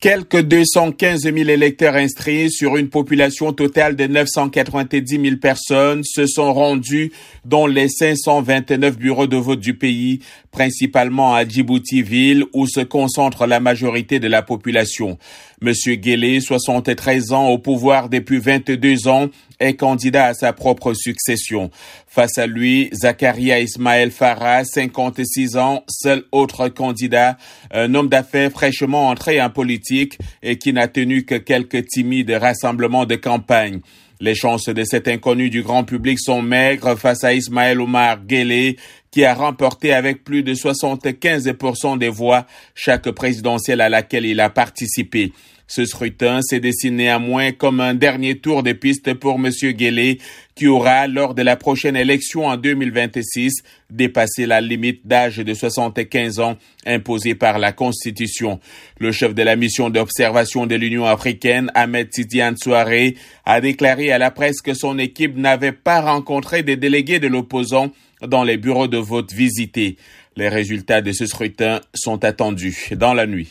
Quelques 215 000 électeurs inscrits sur une population totale de 990 000 personnes se sont rendus dans les 529 bureaux de vote du pays, principalement à Djibouti-Ville où se concentre la majorité de la population. Monsieur Guélé, 73 ans au pouvoir depuis 22 ans, est candidat à sa propre succession. Face à lui, Zakaria Ismaël Farah, 56 ans, seul autre candidat, un homme d'affaires fraîchement entré en politique et qui n'a tenu que quelques timides rassemblements de campagne. Les chances de cet inconnu du grand public sont maigres face à Ismaël Omar Guélé, qui a remporté avec plus de 75% des voix chaque présidentielle à laquelle il a participé. Ce scrutin s'est dessiné à moins comme un dernier tour de piste pour M. Guélé, qui aura, lors de la prochaine élection en 2026, dépassé la limite d'âge de 75 ans imposée par la Constitution. Le chef de la mission d'observation de l'Union africaine, Ahmed Tidiane Souaré, a à la presse que son équipe n'avait pas rencontré des délégués de l'opposant dans les bureaux de vote visités. Les résultats de ce scrutin sont attendus dans la nuit.